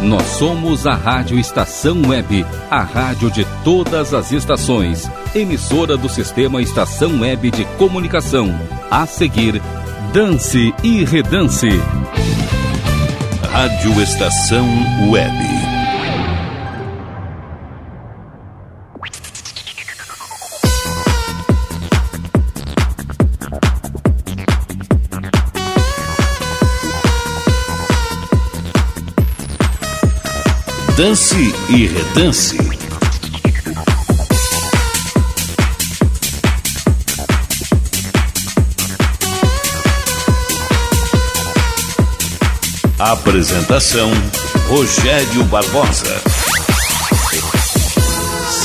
Nós somos a Rádio Estação Web, a rádio de todas as estações, emissora do sistema Estação Web de Comunicação. A seguir, Dance e Redance. Rádio Estação Web. Dance e Redance. Apresentação Rogério Barbosa.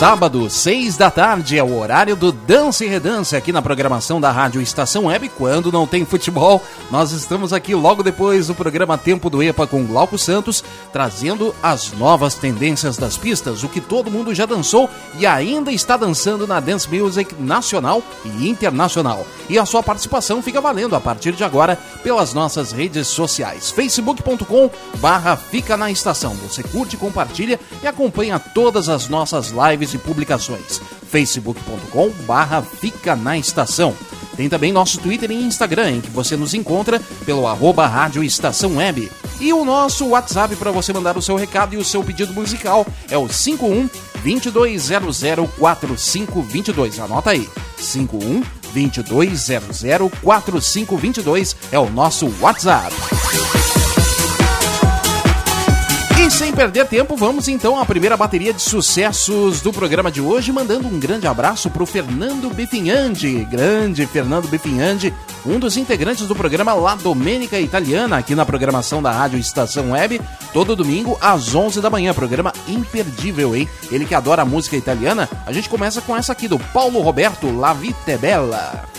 Sábado, seis da tarde, é o horário do Dance e Redance aqui na programação da Rádio Estação Web. Quando não tem futebol, nós estamos aqui logo depois do programa Tempo do EPA com Glauco Santos, trazendo as novas tendências das pistas, o que todo mundo já dançou e ainda está dançando na Dance Music nacional e internacional. E a sua participação fica valendo a partir de agora pelas nossas redes sociais. facebook.com barra Fica na Estação. Você curte, compartilha e acompanha todas as nossas lives e publicações. facebook.com barra Fica na Estação. Tem também nosso Twitter e Instagram, em que você nos encontra pelo arroba Rádio Estação Web. E o nosso WhatsApp para você mandar o seu recado e o seu pedido musical é o 51 22004522. Anota aí. 51 22004522 é o nosso WhatsApp. E sem perder tempo, vamos então à primeira bateria de sucessos do programa de hoje, mandando um grande abraço para o Fernando Befinhandi, grande Fernando Befinhandi, um dos integrantes do programa La Domenica Italiana, aqui na programação da Rádio Estação Web, todo domingo às 11 da manhã, programa imperdível, hein? Ele que adora a música italiana, a gente começa com essa aqui do Paulo Roberto, La Vita Bella.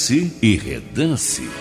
Dance e redance.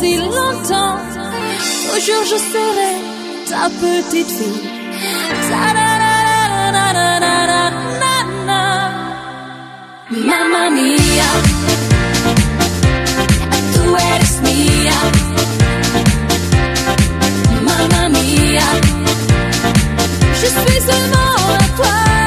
si longtemps. Toujours je serai ta petite fille. Mamma mia, tú eres Mia Mamma mia, je suis seulement à toi.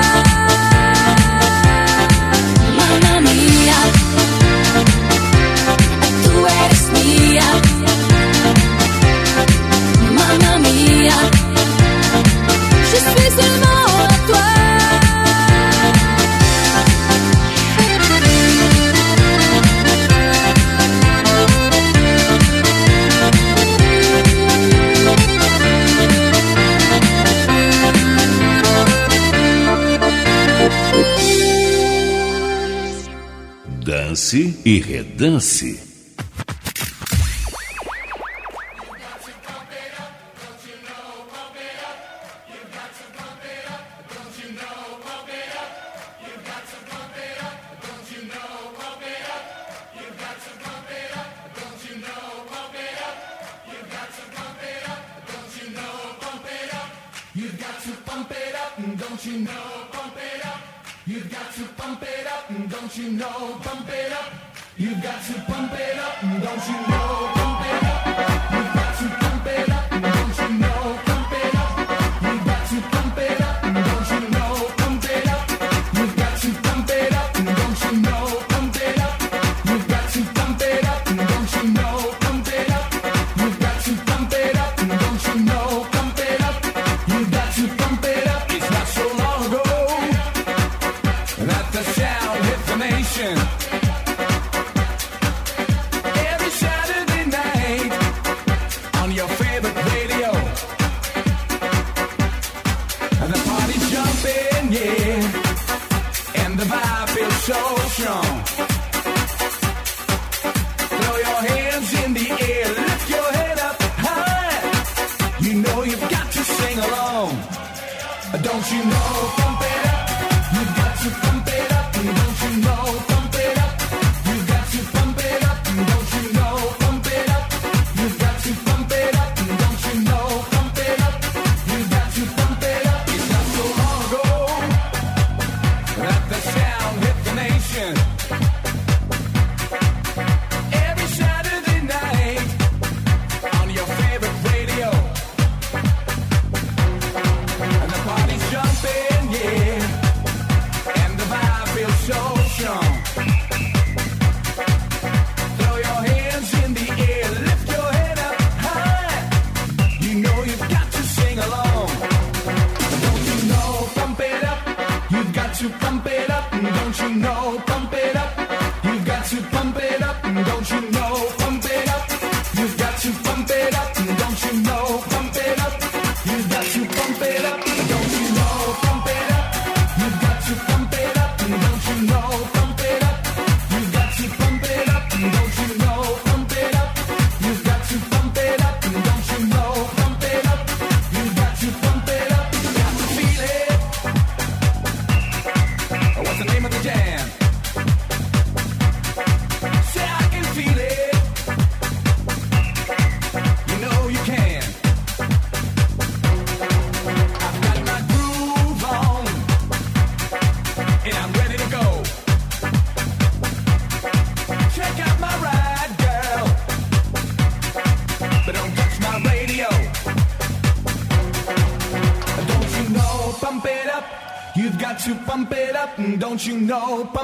E Redance.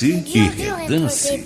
Dance e redance.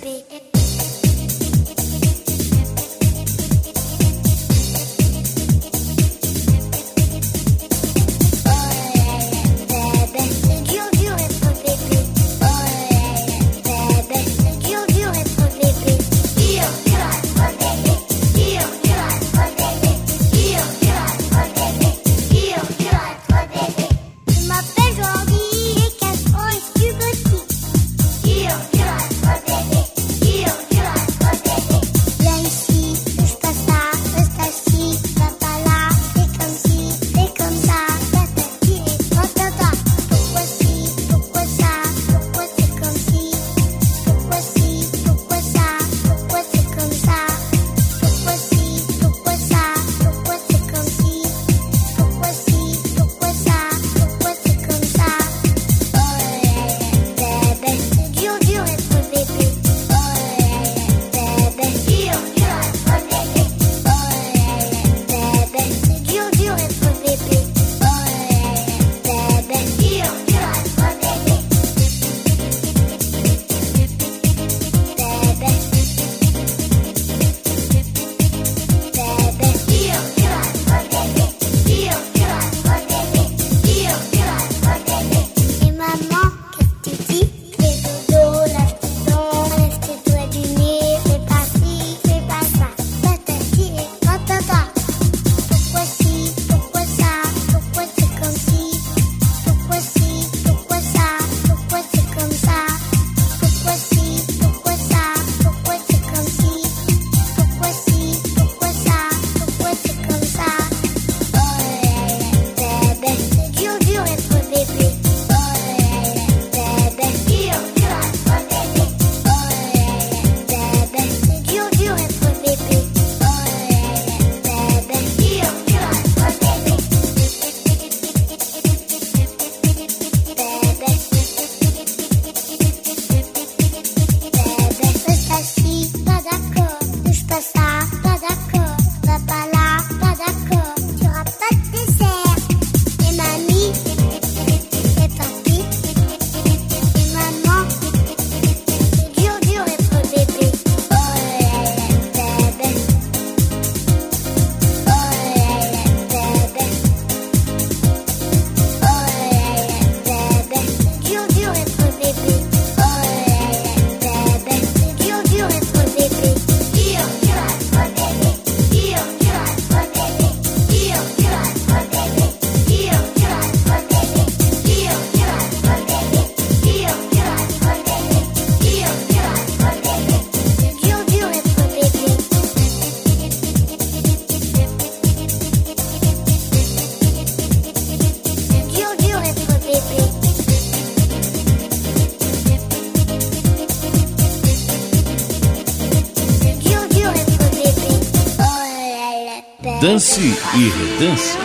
Dance e redance.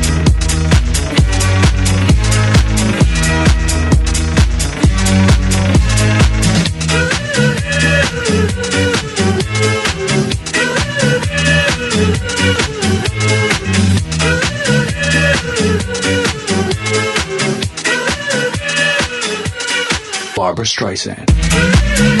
Streisand.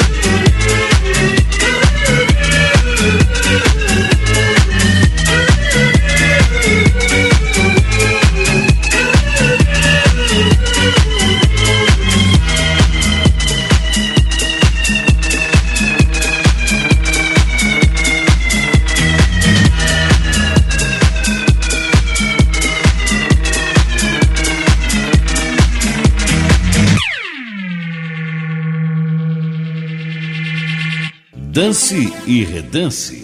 Dance e Redance.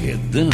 Redan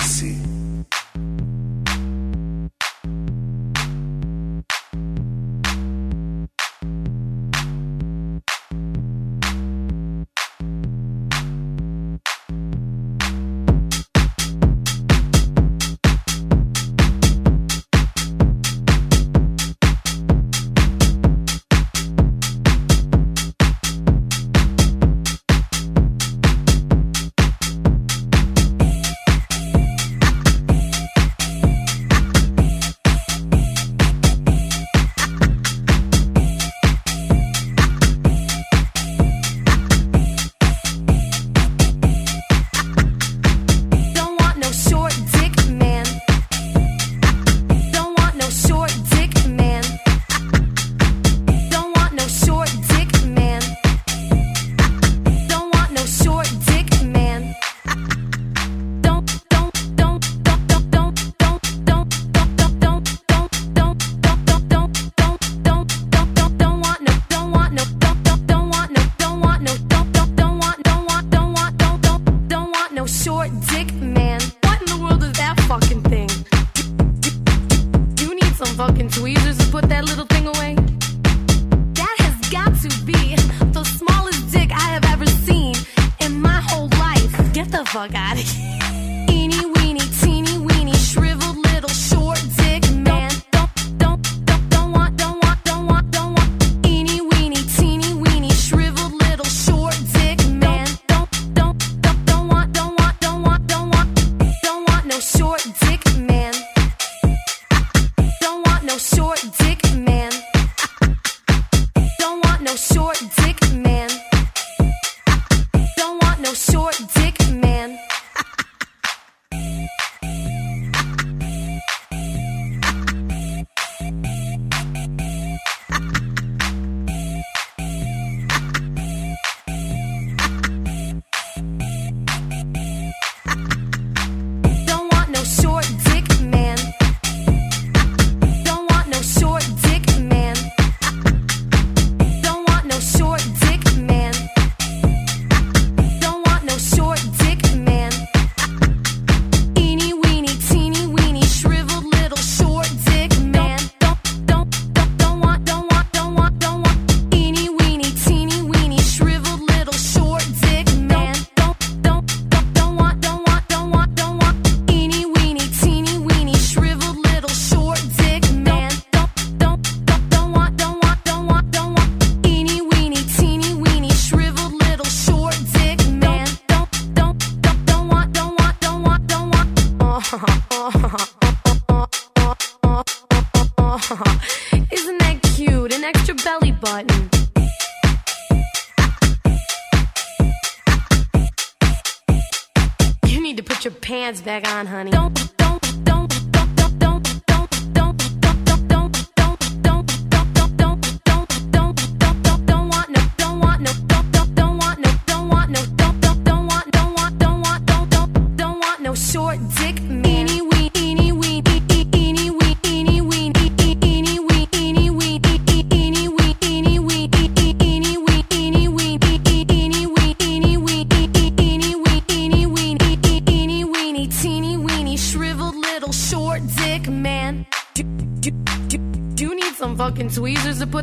back on, honey.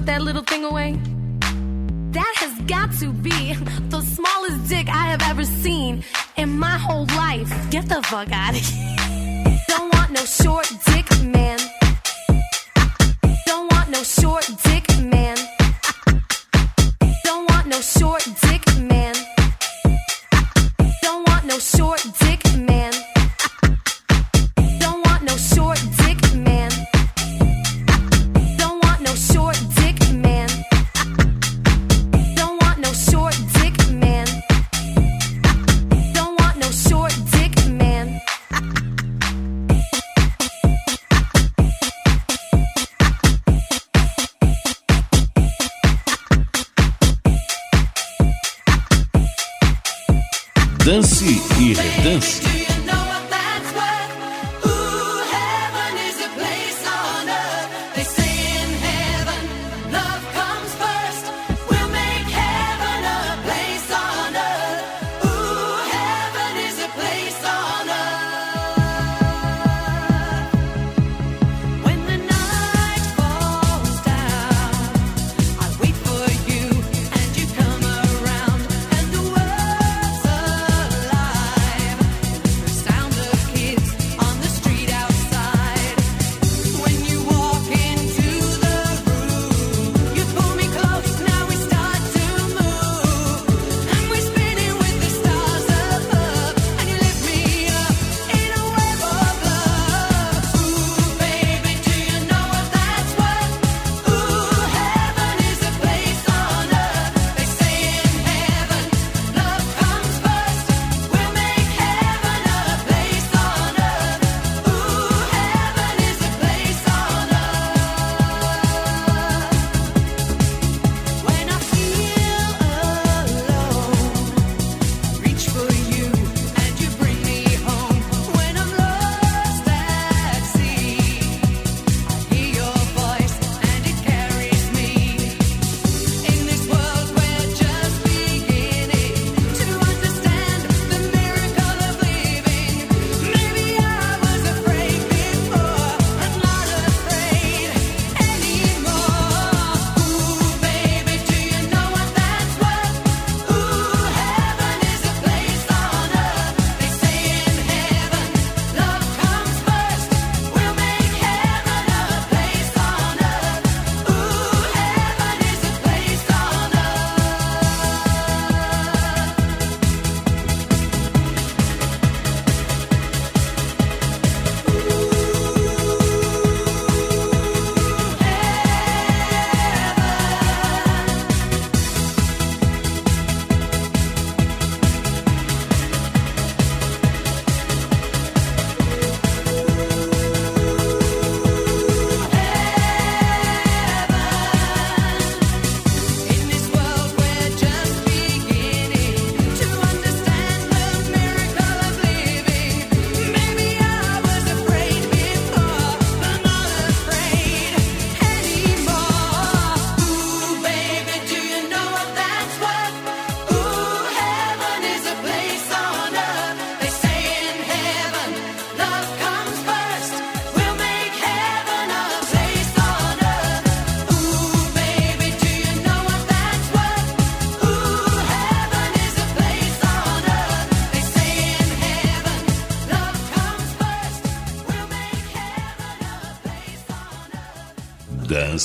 That little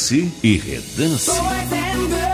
Dance e Redance.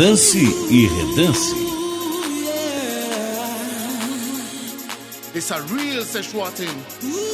Dance e Redance. It's a real sexual thing.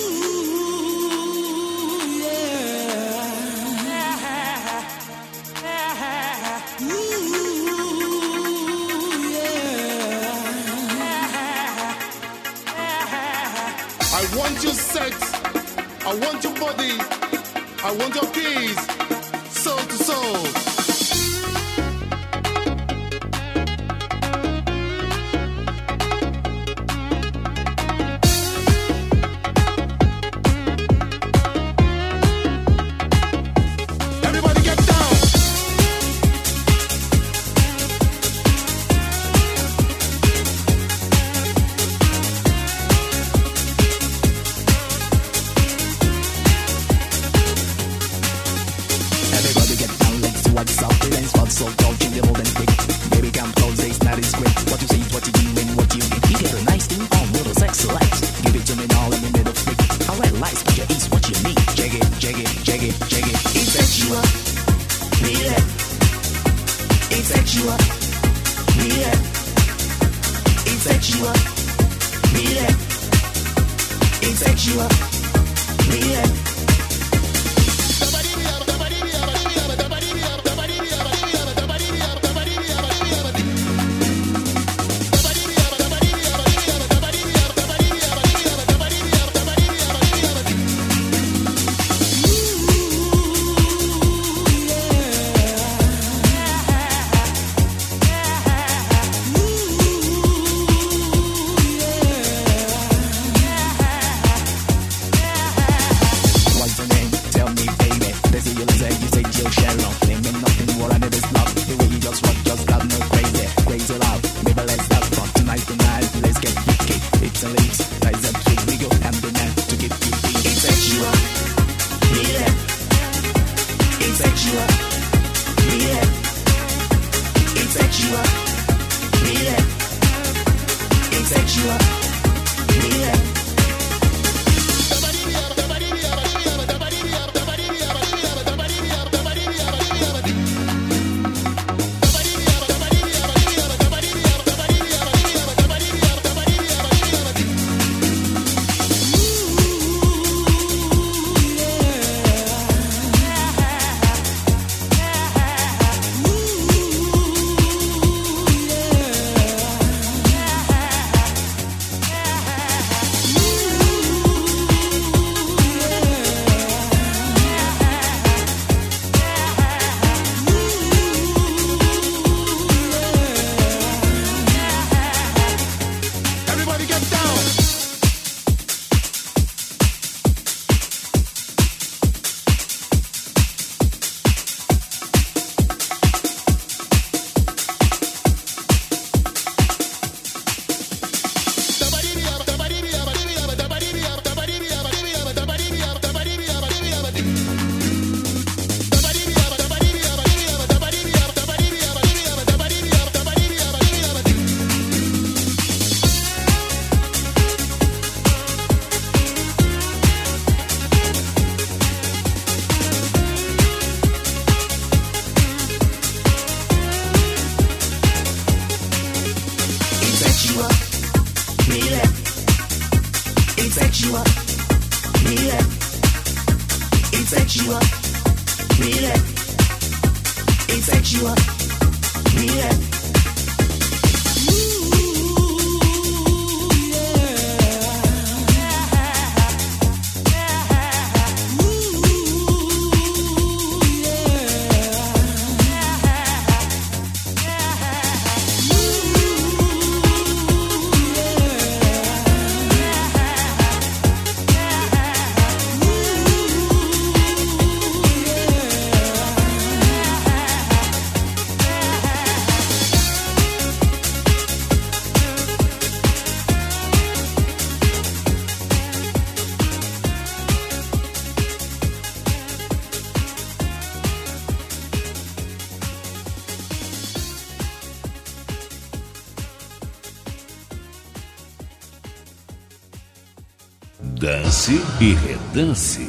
E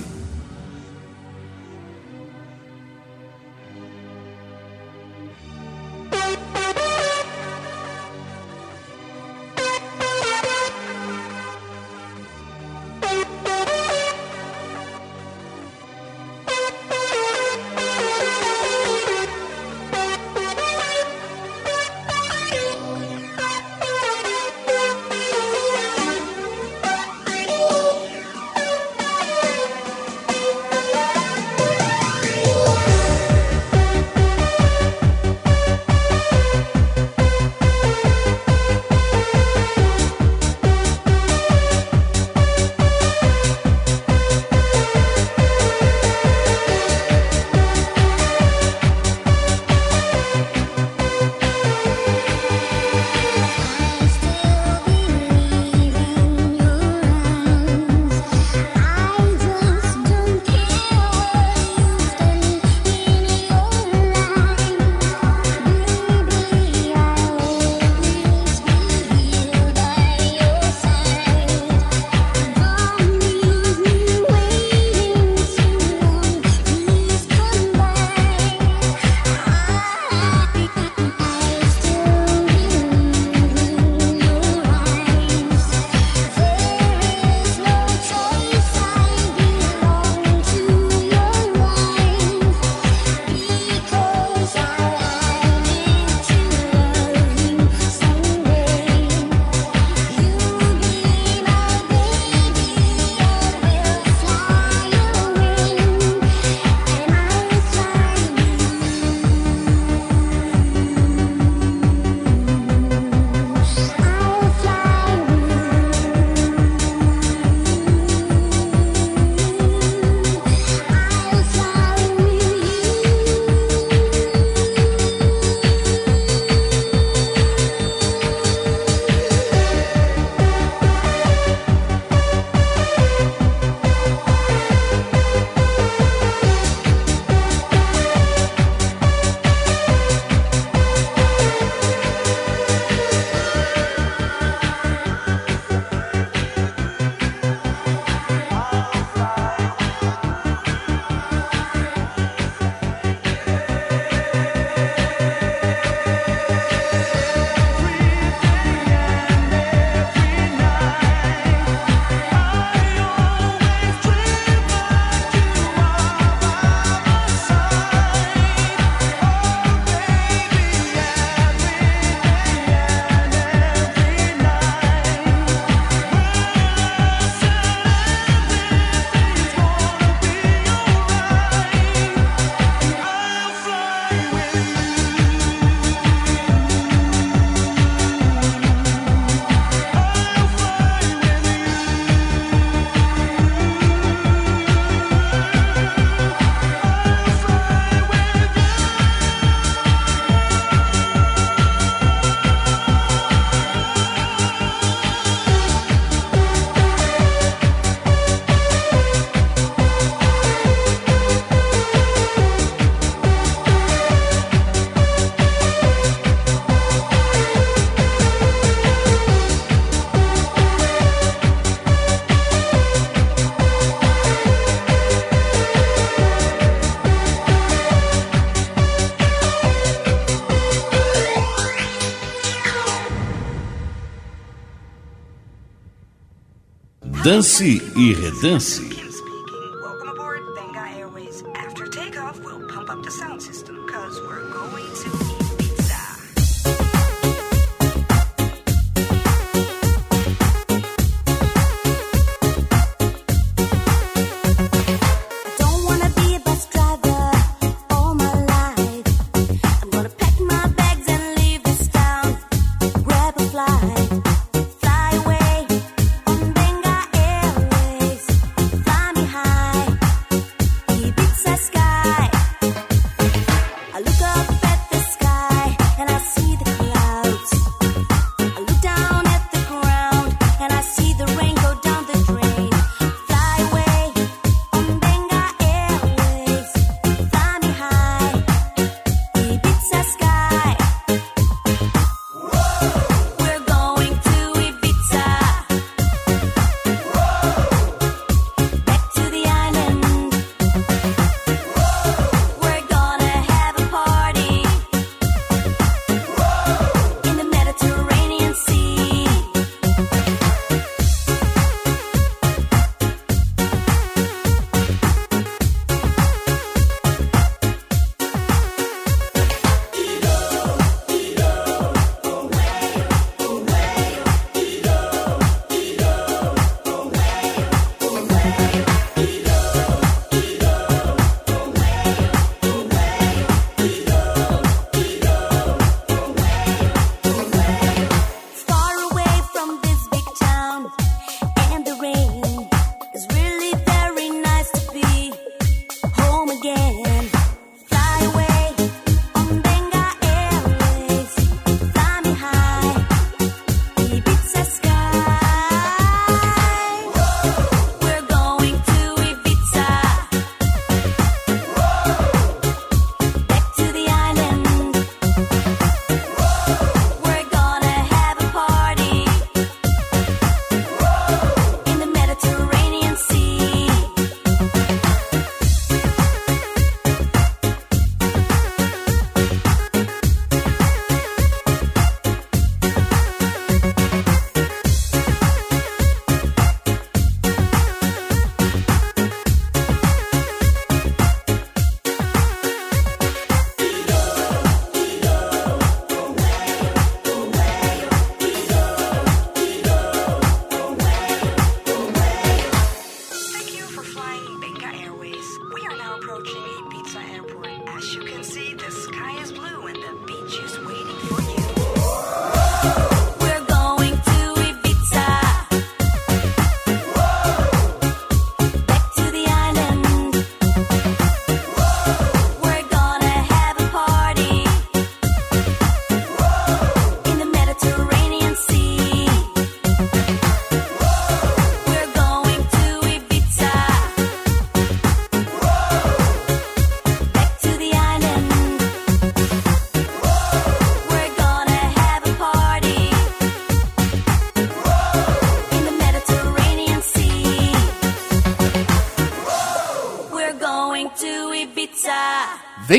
Dance e redance.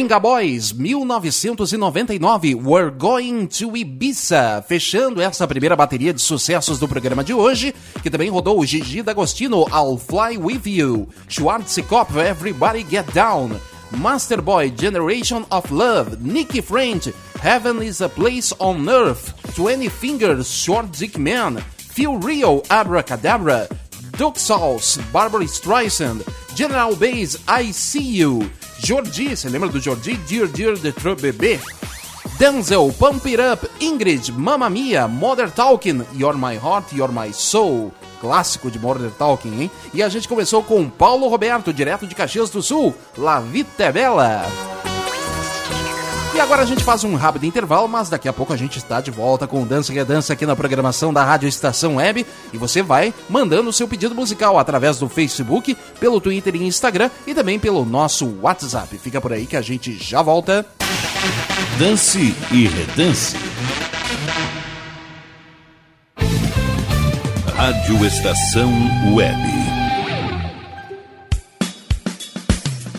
Venga Boys, 1999, We're Going to Ibiza. Fechando essa primeira bateria de sucessos do programa de hoje, que também rodou o Gigi D'Agostino, I'll Fly With You, Schwarzkopf, Everybody Get Down, Masterboy, Generation of Love, Nicky French, Heaven is a Place on Earth, 20 Fingers, Short Dick Man, Feel Real, Abracadabra, Duke Sauce, Barbara Streisand, General Bass, I See You, Jordi, você lembra do Jordi? Dear Dear The True Bebê, Denzel, Pump It Up, Ingrid, Mamma Mia, Mother Talking, You're My Heart, You're My Soul, clássico de Mother Talking, hein? E a gente começou com Paulo Roberto, direto de Caxias do Sul, La Vita é Bella. E agora a gente faz um rápido intervalo, mas daqui a pouco a gente está de volta com o Dança que é Dança aqui na programação da Rádio Estação Web. E você vai mandando o seu pedido musical através do Facebook, pelo Twitter e Instagram e também pelo nosso WhatsApp. Fica por aí que a gente já volta. Dance e redance. Rádio Estação Web.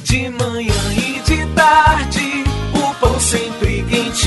De manhã e de tarde,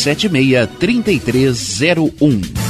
763301. E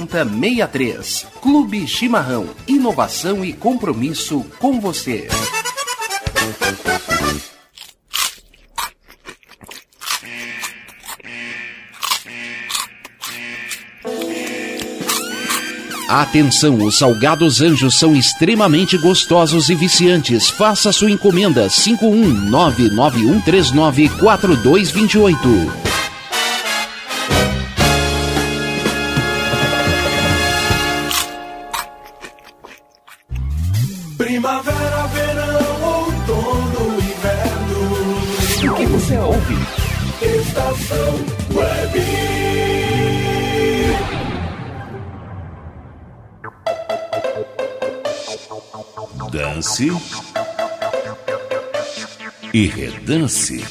14 7063. Clube Chimarrão. Inovação e compromisso com você. Atenção, os salgados anjos são extremamente gostosos e viciantes. Faça sua encomenda 51991394228. Estação Web. Dance e redance.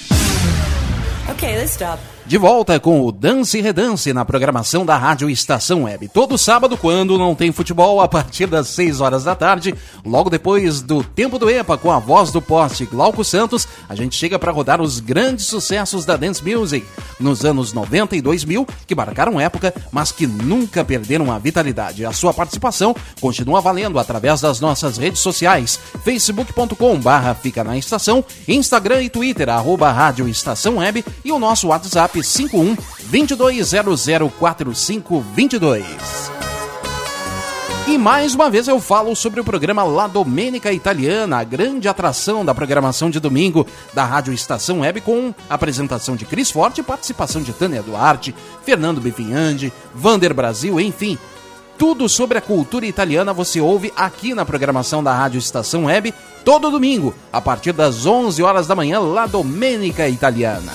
Okay, let's stop. De volta com o Dance e Redance na programação da Rádio Estação Web. Todo sábado, quando não tem futebol, a partir das 6 horas da tarde, logo depois do Tempo do EPA, com a voz do poste Glauco Santos, a gente chega para rodar os grandes sucessos da Dance Music nos anos 90 e 2000, que marcaram época, mas que nunca perderam a vitalidade. A sua participação continua valendo através das nossas redes sociais, facebook.com barra fica na estação, Instagram e Twitter, arroba Rádio Estação Web e o nosso WhatsApp 51 22004522. E mais uma vez eu falo sobre o programa La Domenica Italiana, a grande atração da programação de domingo da Rádio Estação Web, com apresentação de Cris Forte participação de Tânia Duarte, Fernando Bevinhandi, Vander Brasil, enfim. Tudo sobre a cultura italiana você ouve aqui na programação da Rádio Estação Web, todo domingo, a partir das 11 horas da manhã, La Domenica Italiana.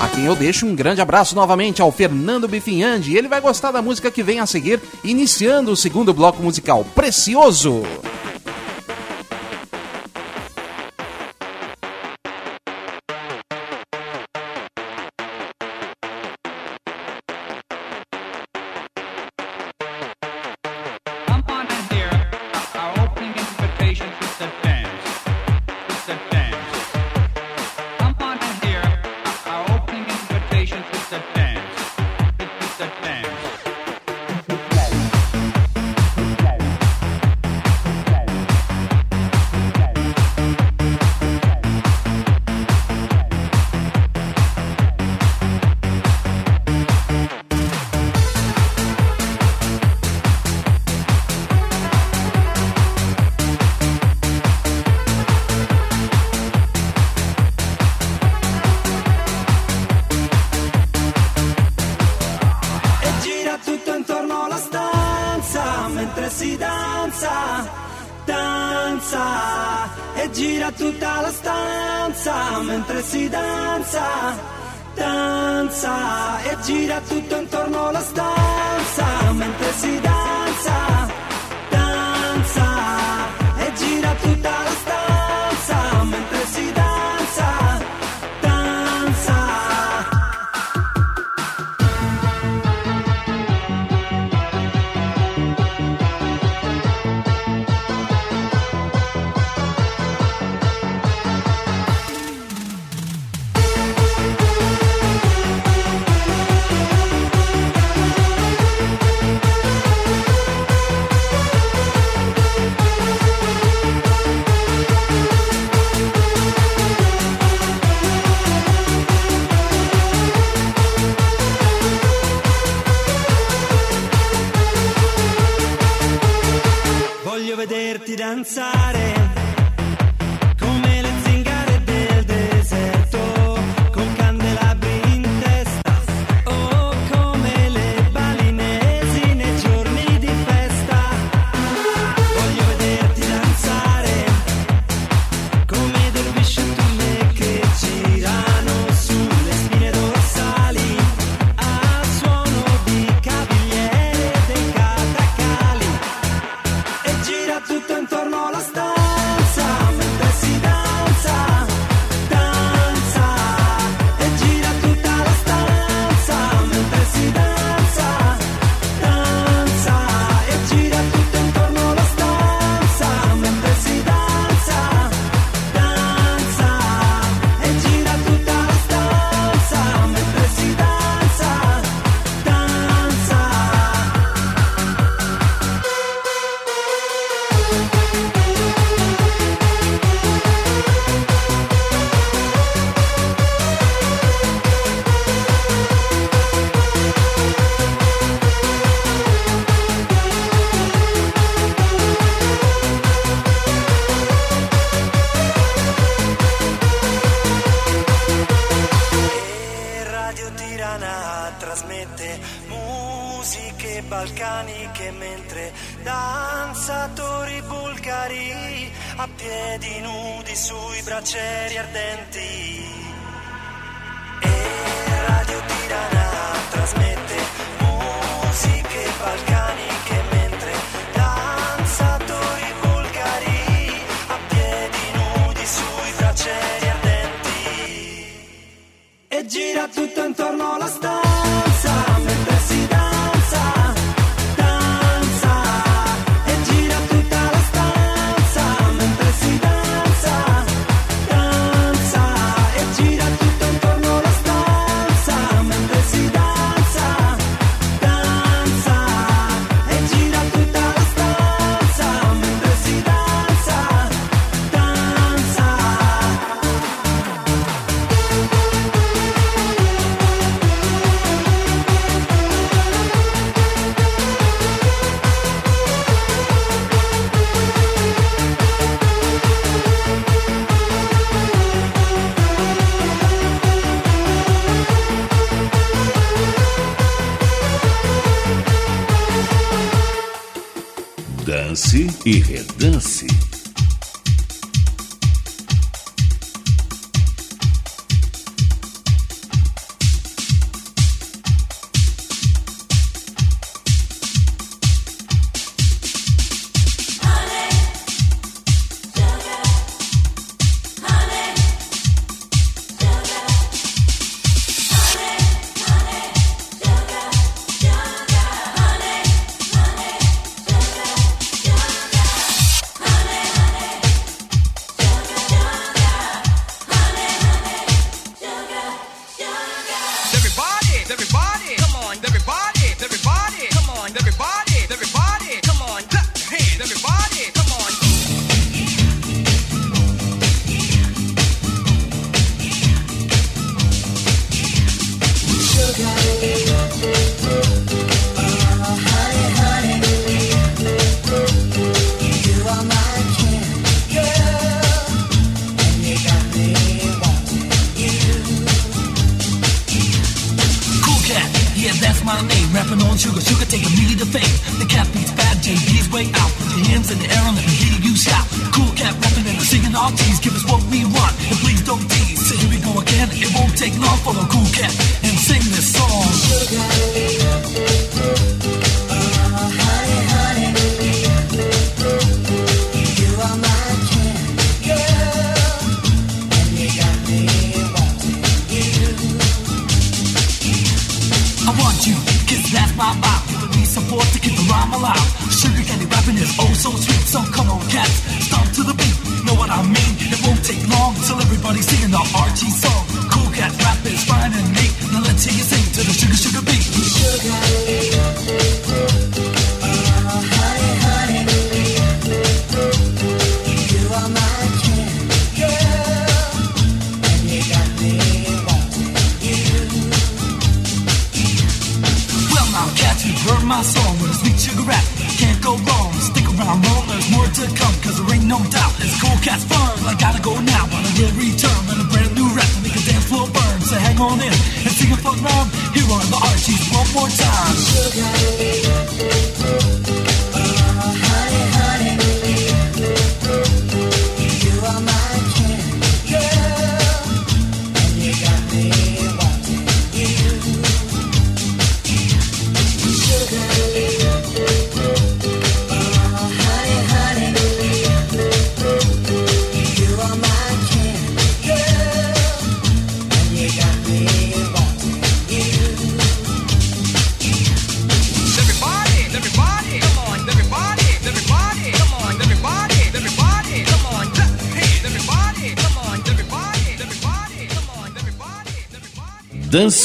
A quem eu deixo um grande abraço novamente ao Fernando Bifinhandi. Ele vai gostar da música que vem a seguir, iniciando o segundo bloco musical. Precioso!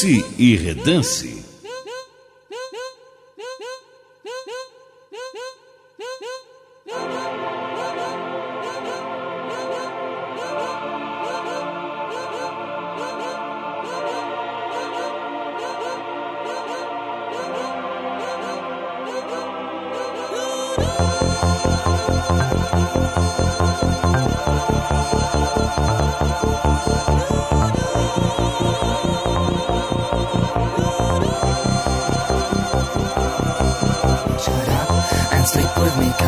Dance e Redance.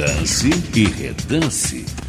Dance e redance.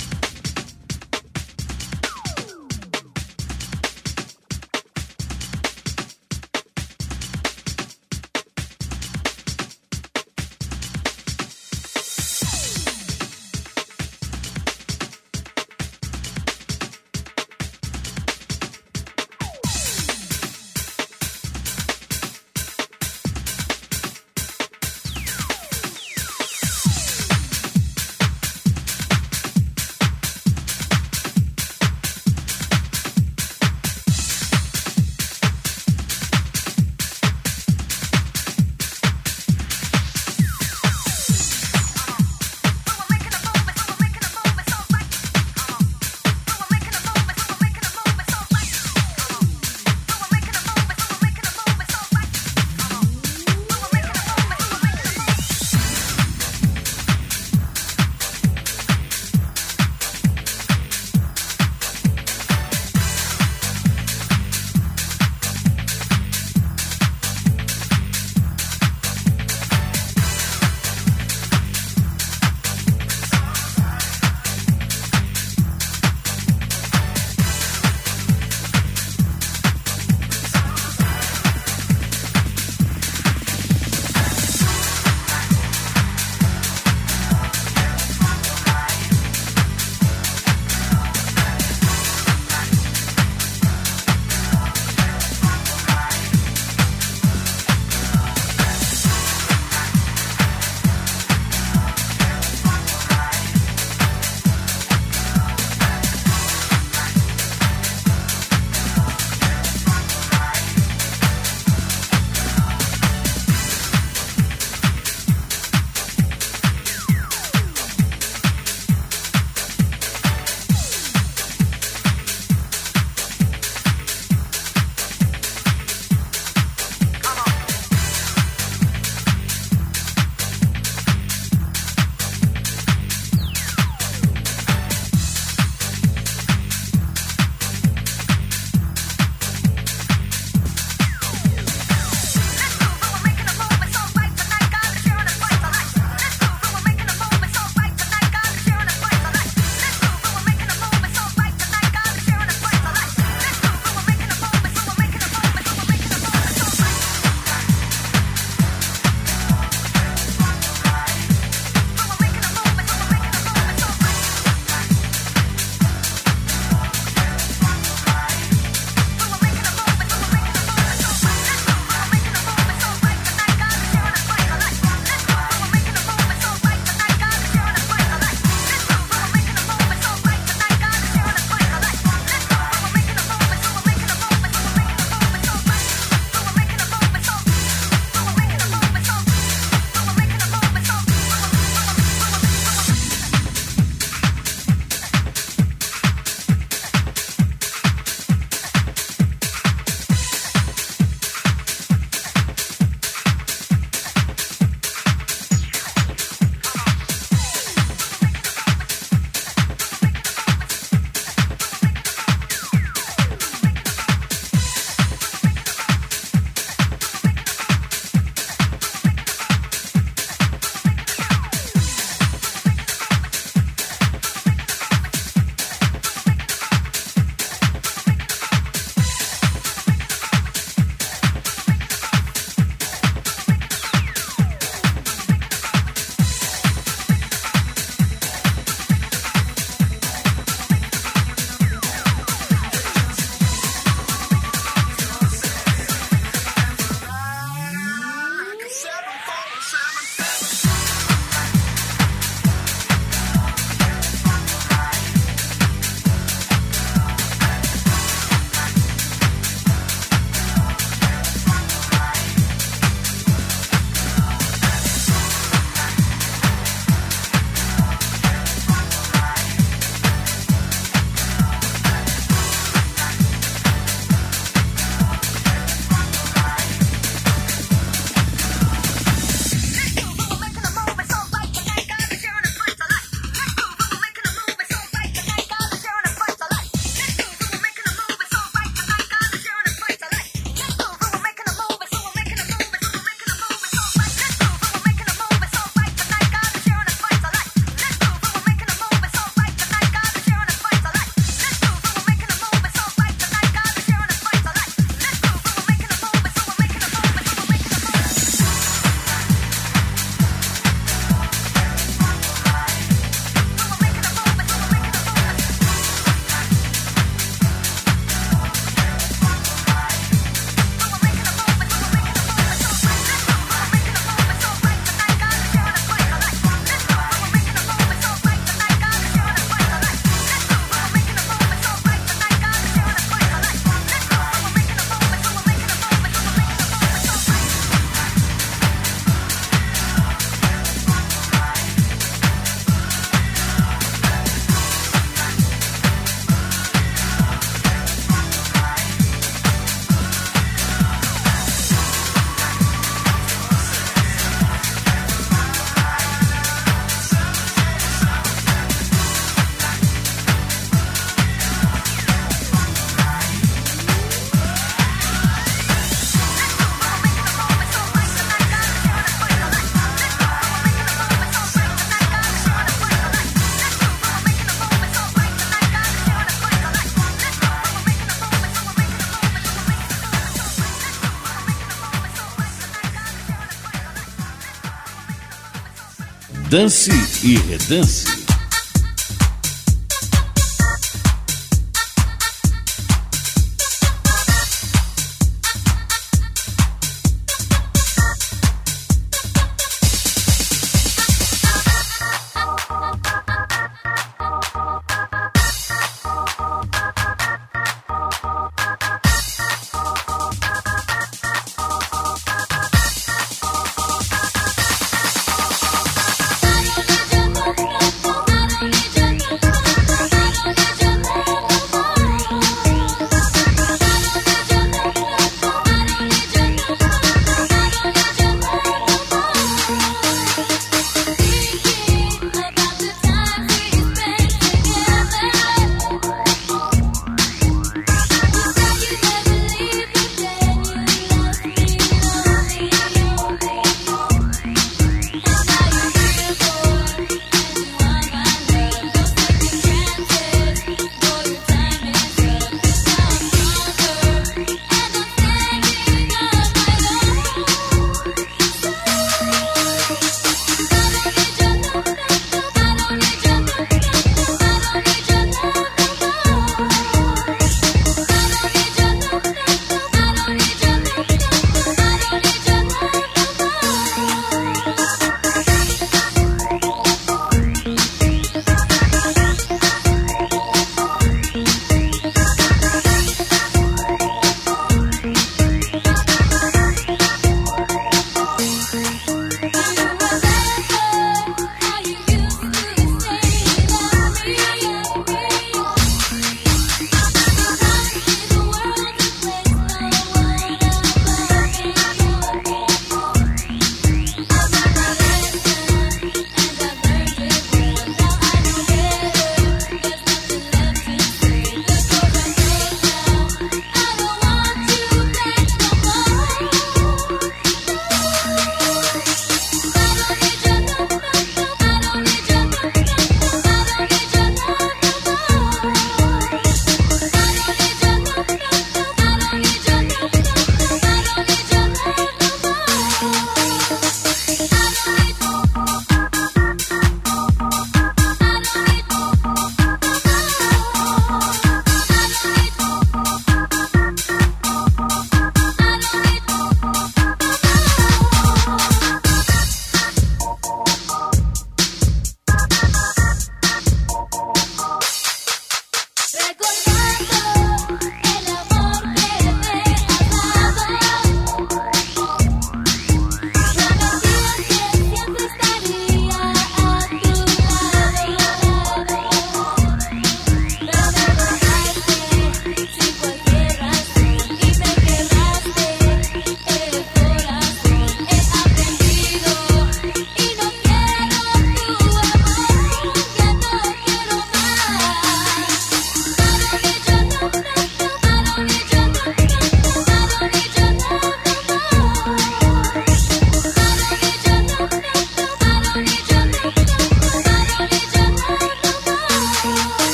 Dance e redance.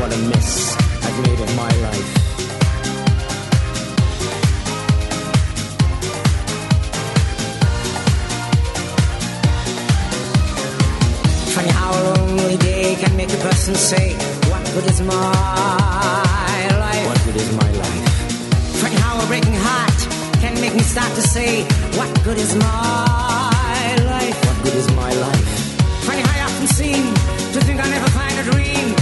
What a mess I've made of my life. Funny how a lonely day can make a person say, What good is my life? What good is my life? Funny how a breaking heart can make me start to say, What good is my life? What good is my life? Funny how I often seem to think I'll never find a dream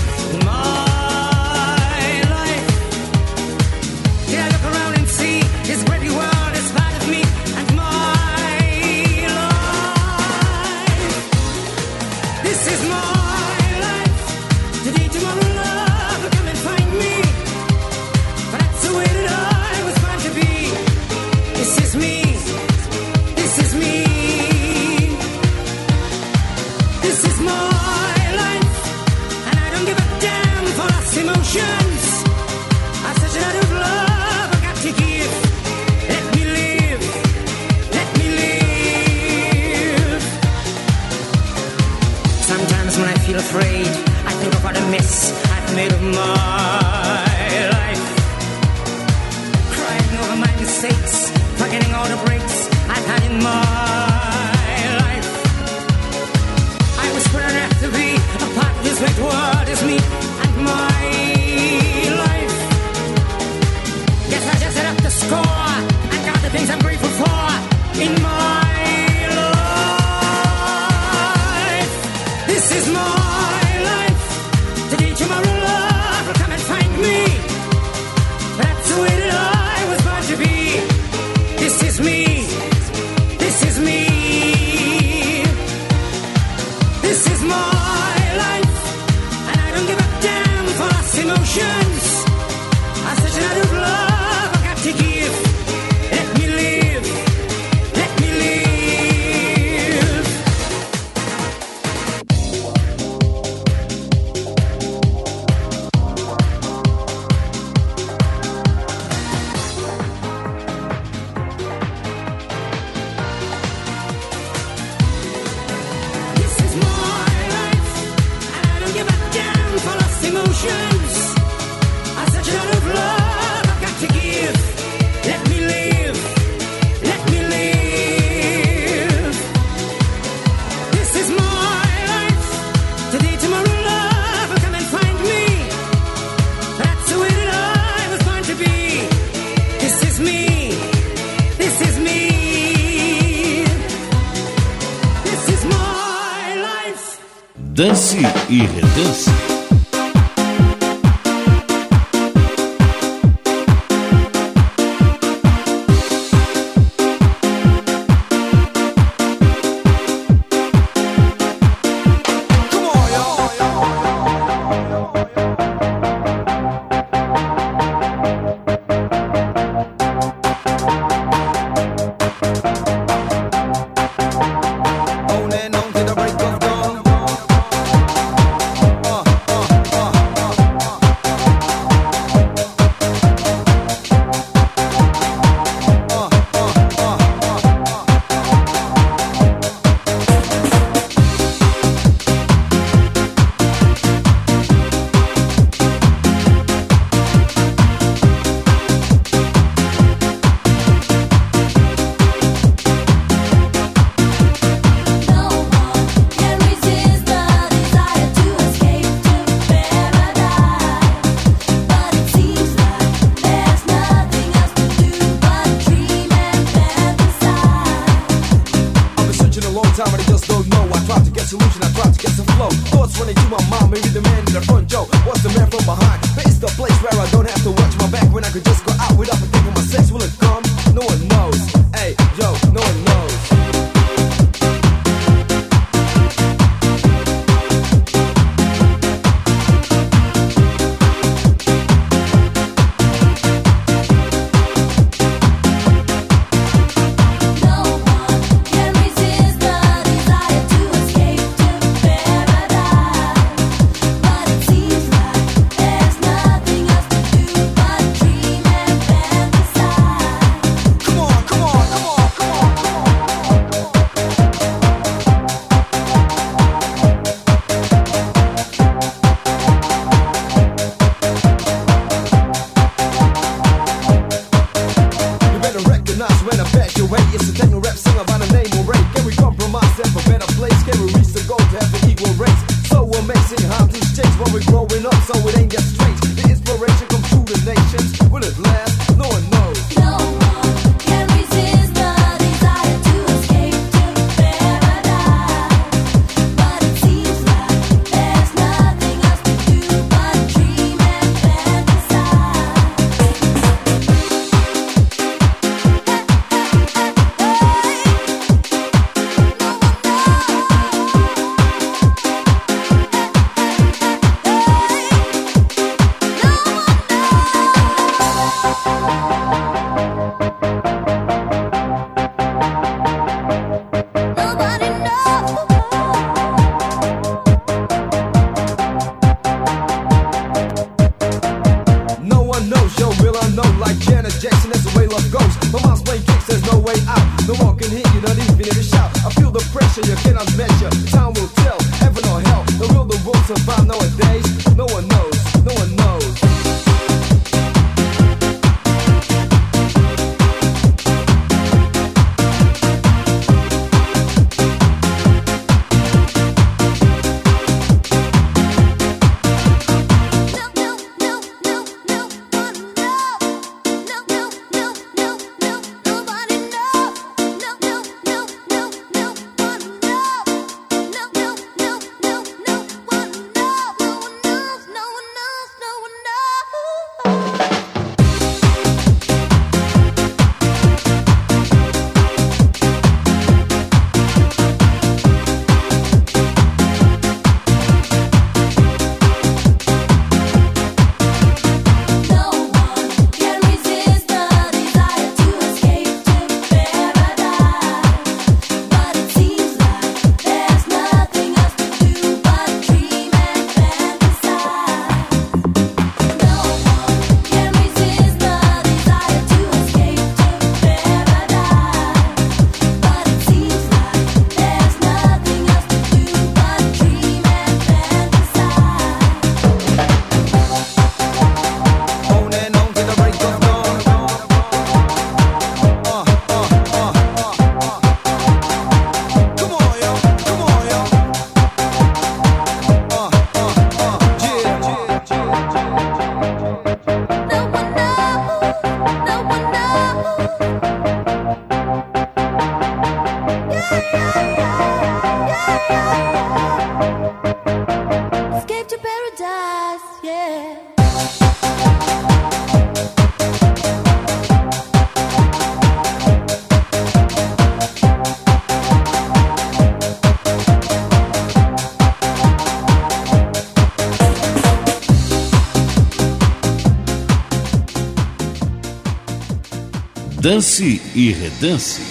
Dance e redance.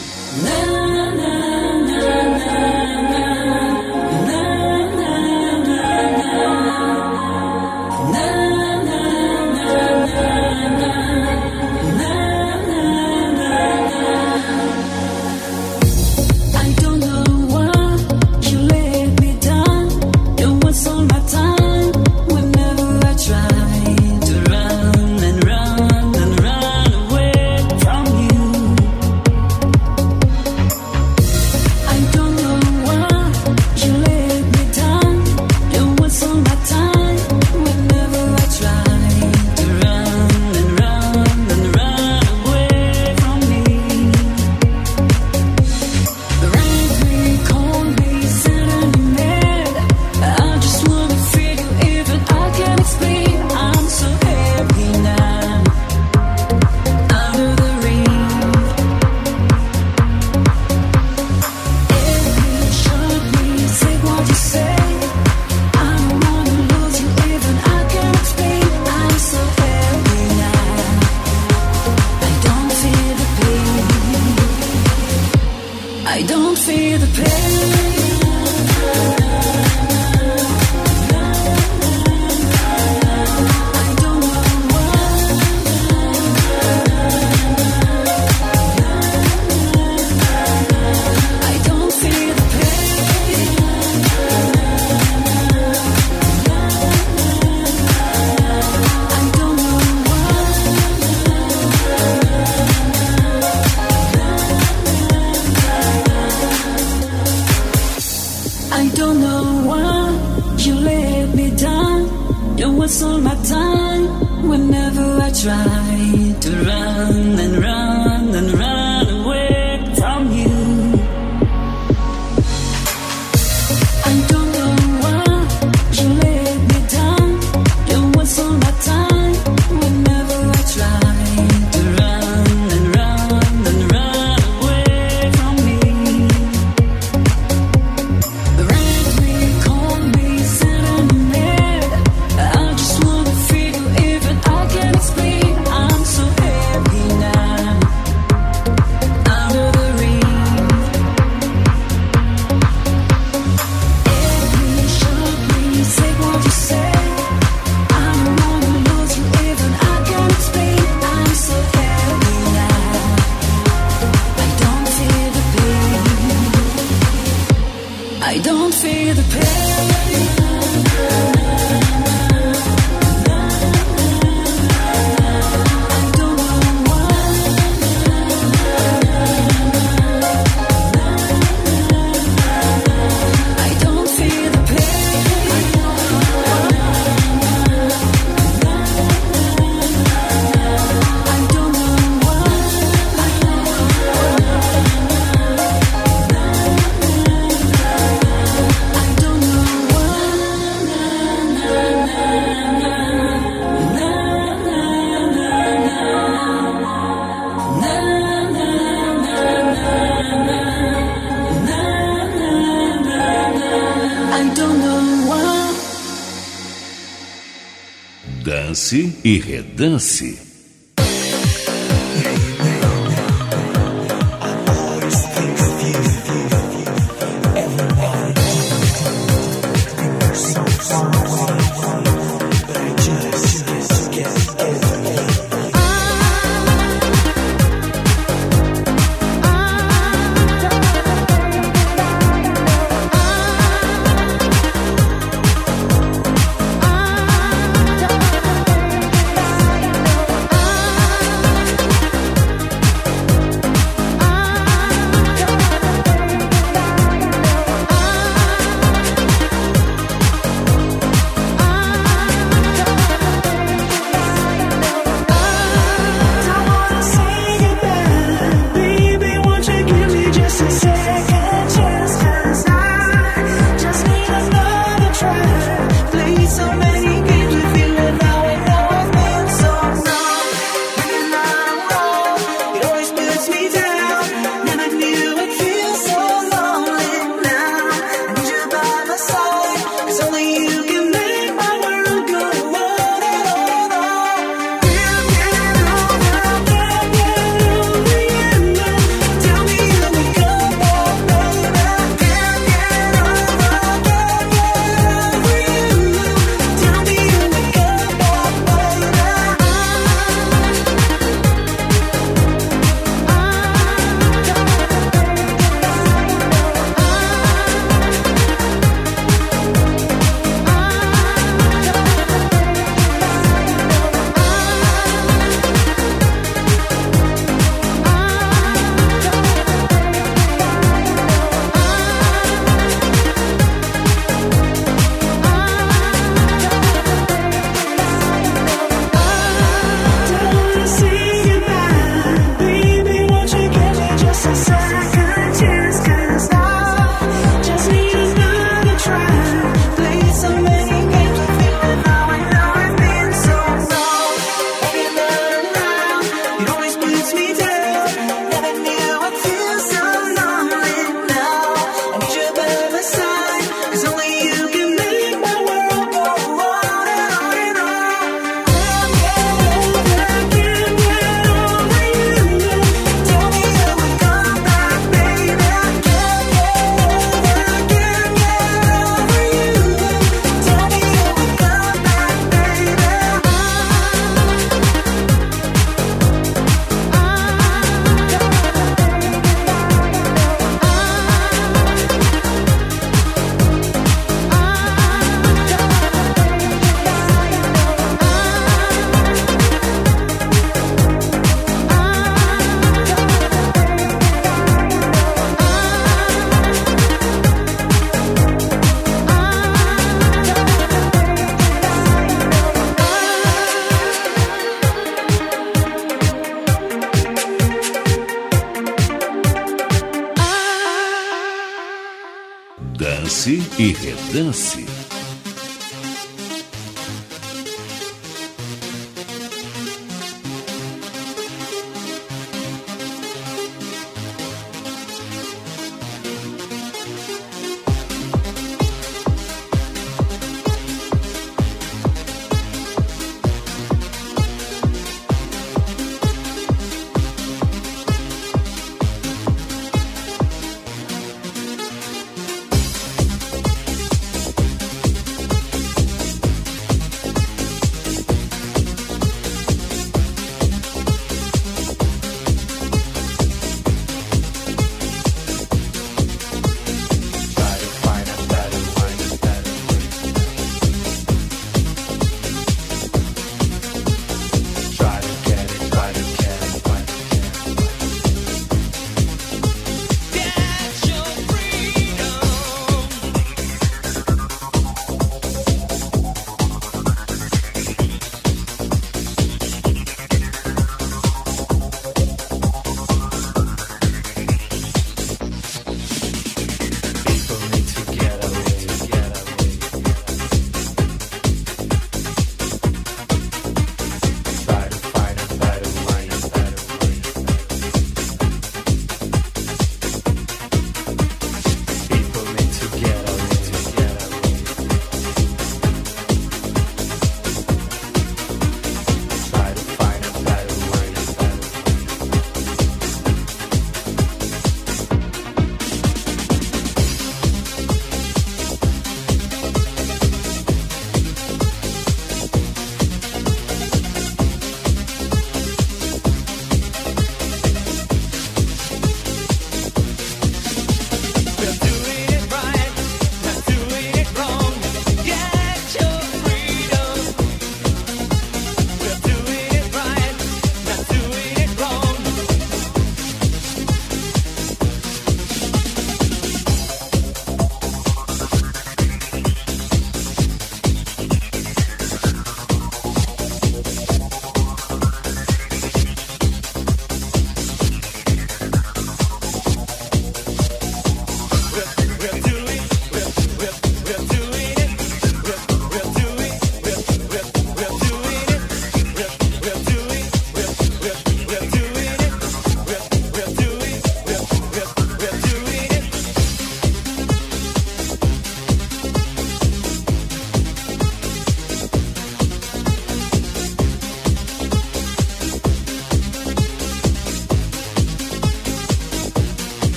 Dance e redance.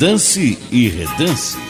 Dance e redance.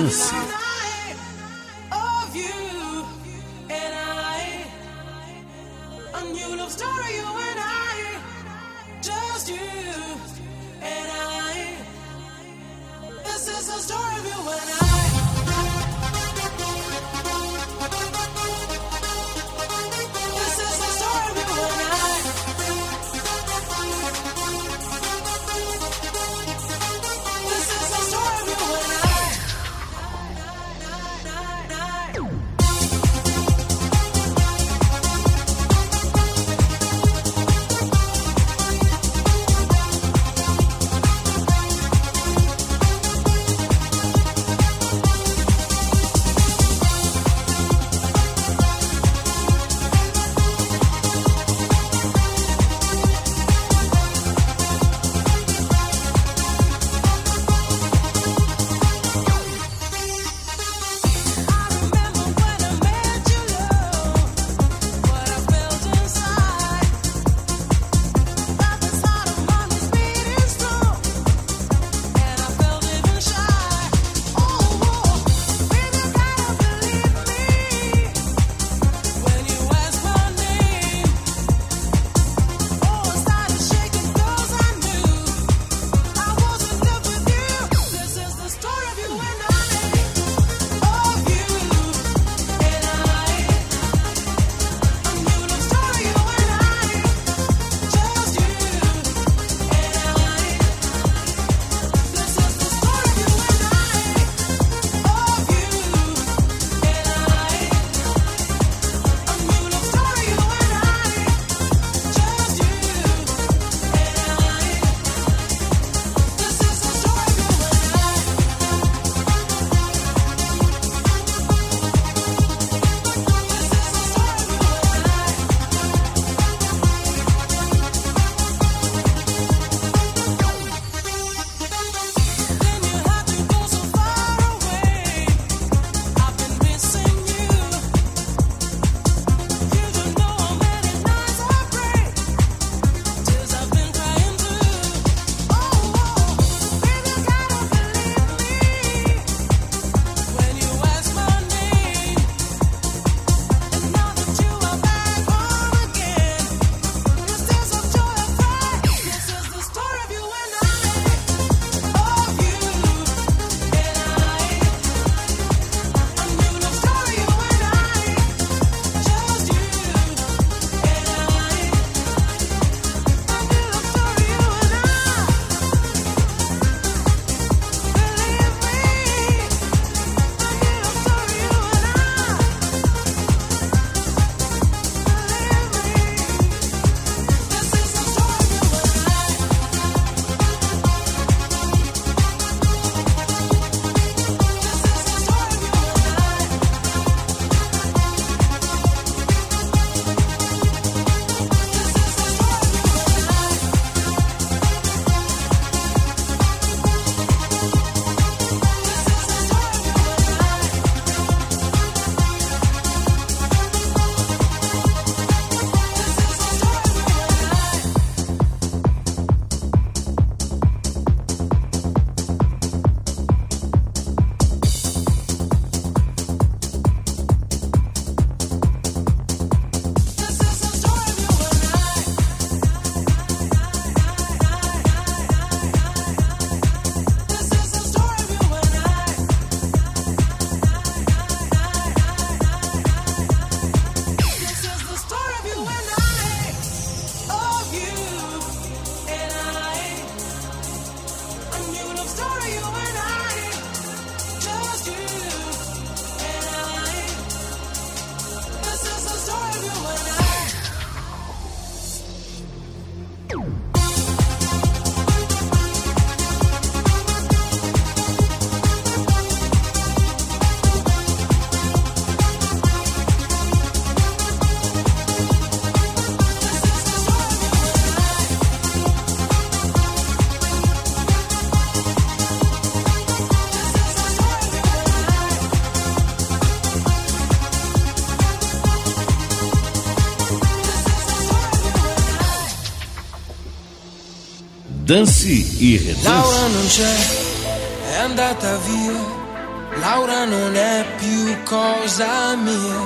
Redance. Danse e Redance. Laura não c'è, é andata via. Laura non è più cosa mia.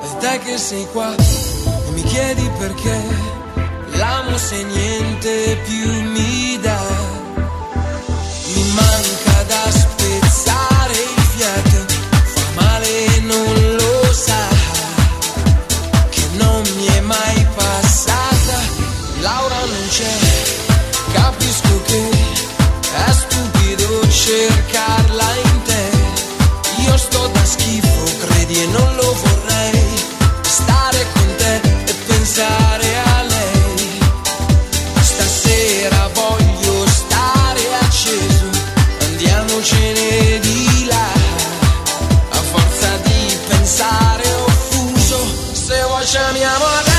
E te che sei qua e mi chiedi perché l'amo se niente più mi dà. الهاشم يا رحمة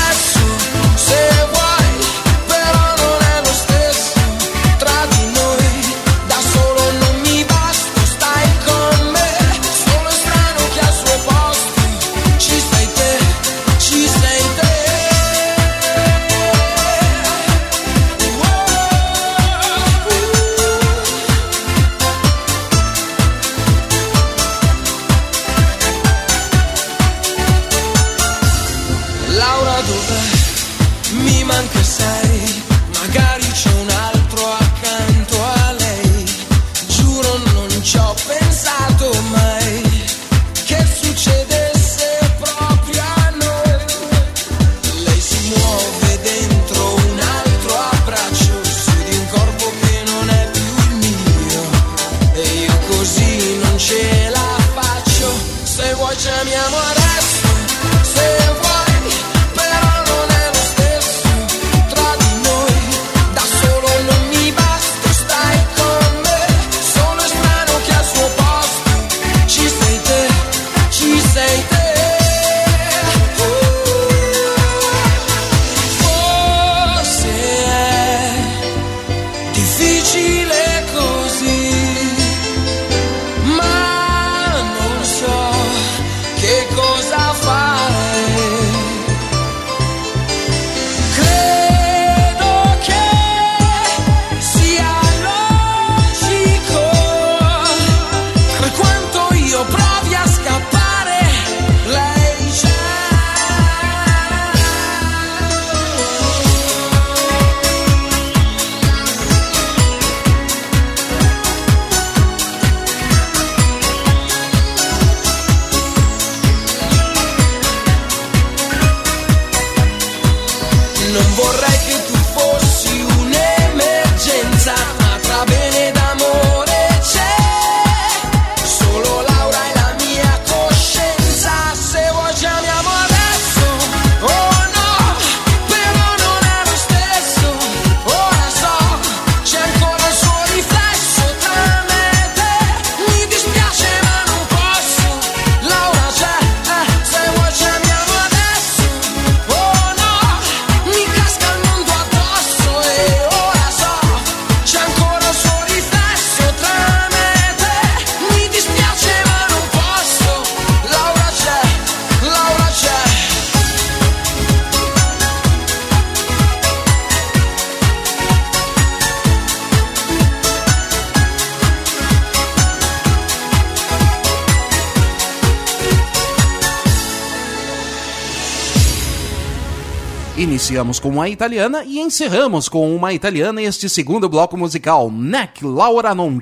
com uma italiana e encerramos com uma italiana este segundo bloco musical, Nec Laura Non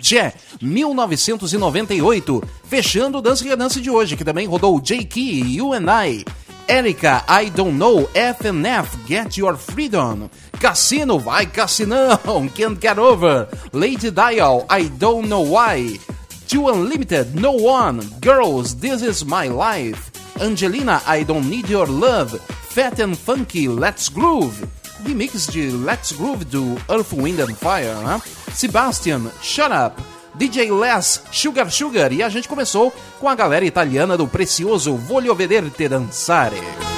1998, fechando o Dance Dance de hoje, que também rodou J.K. e You and I. Erika, I Don't Know, FNF, Get Your Freedom, Cassino, Vai Cassinão, Can't Get Over, Lady Dial, I Don't Know Why, To Unlimited, No One, Girls, This Is My Life, Angelina, I Don't Need Your Love, Fat and Funky Let's Groove, remix de Let's Groove do Earth, Wind and Fire, né? Sebastian, Shut Up, DJ Les, Sugar Sugar, e a gente começou com a galera italiana do precioso Voglio Vederti Danzare.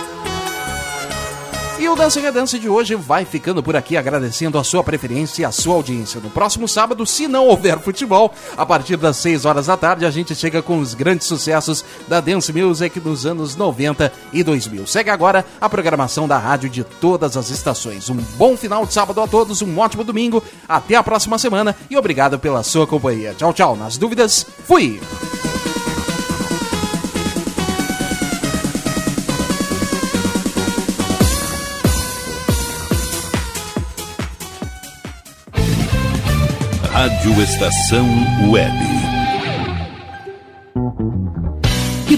E o Dança e Redança de hoje vai ficando por aqui, agradecendo a sua preferência e a sua audiência. No próximo sábado, se não houver futebol, a partir das 6 horas da tarde, a gente chega com os grandes sucessos da Dance Music dos anos 90 e 2000. Segue agora a programação da rádio de todas as estações. Um bom final de sábado a todos, um ótimo domingo, até a próxima semana e obrigado pela sua companhia. Tchau, tchau. Nas dúvidas, fui! Rádio Estação Web.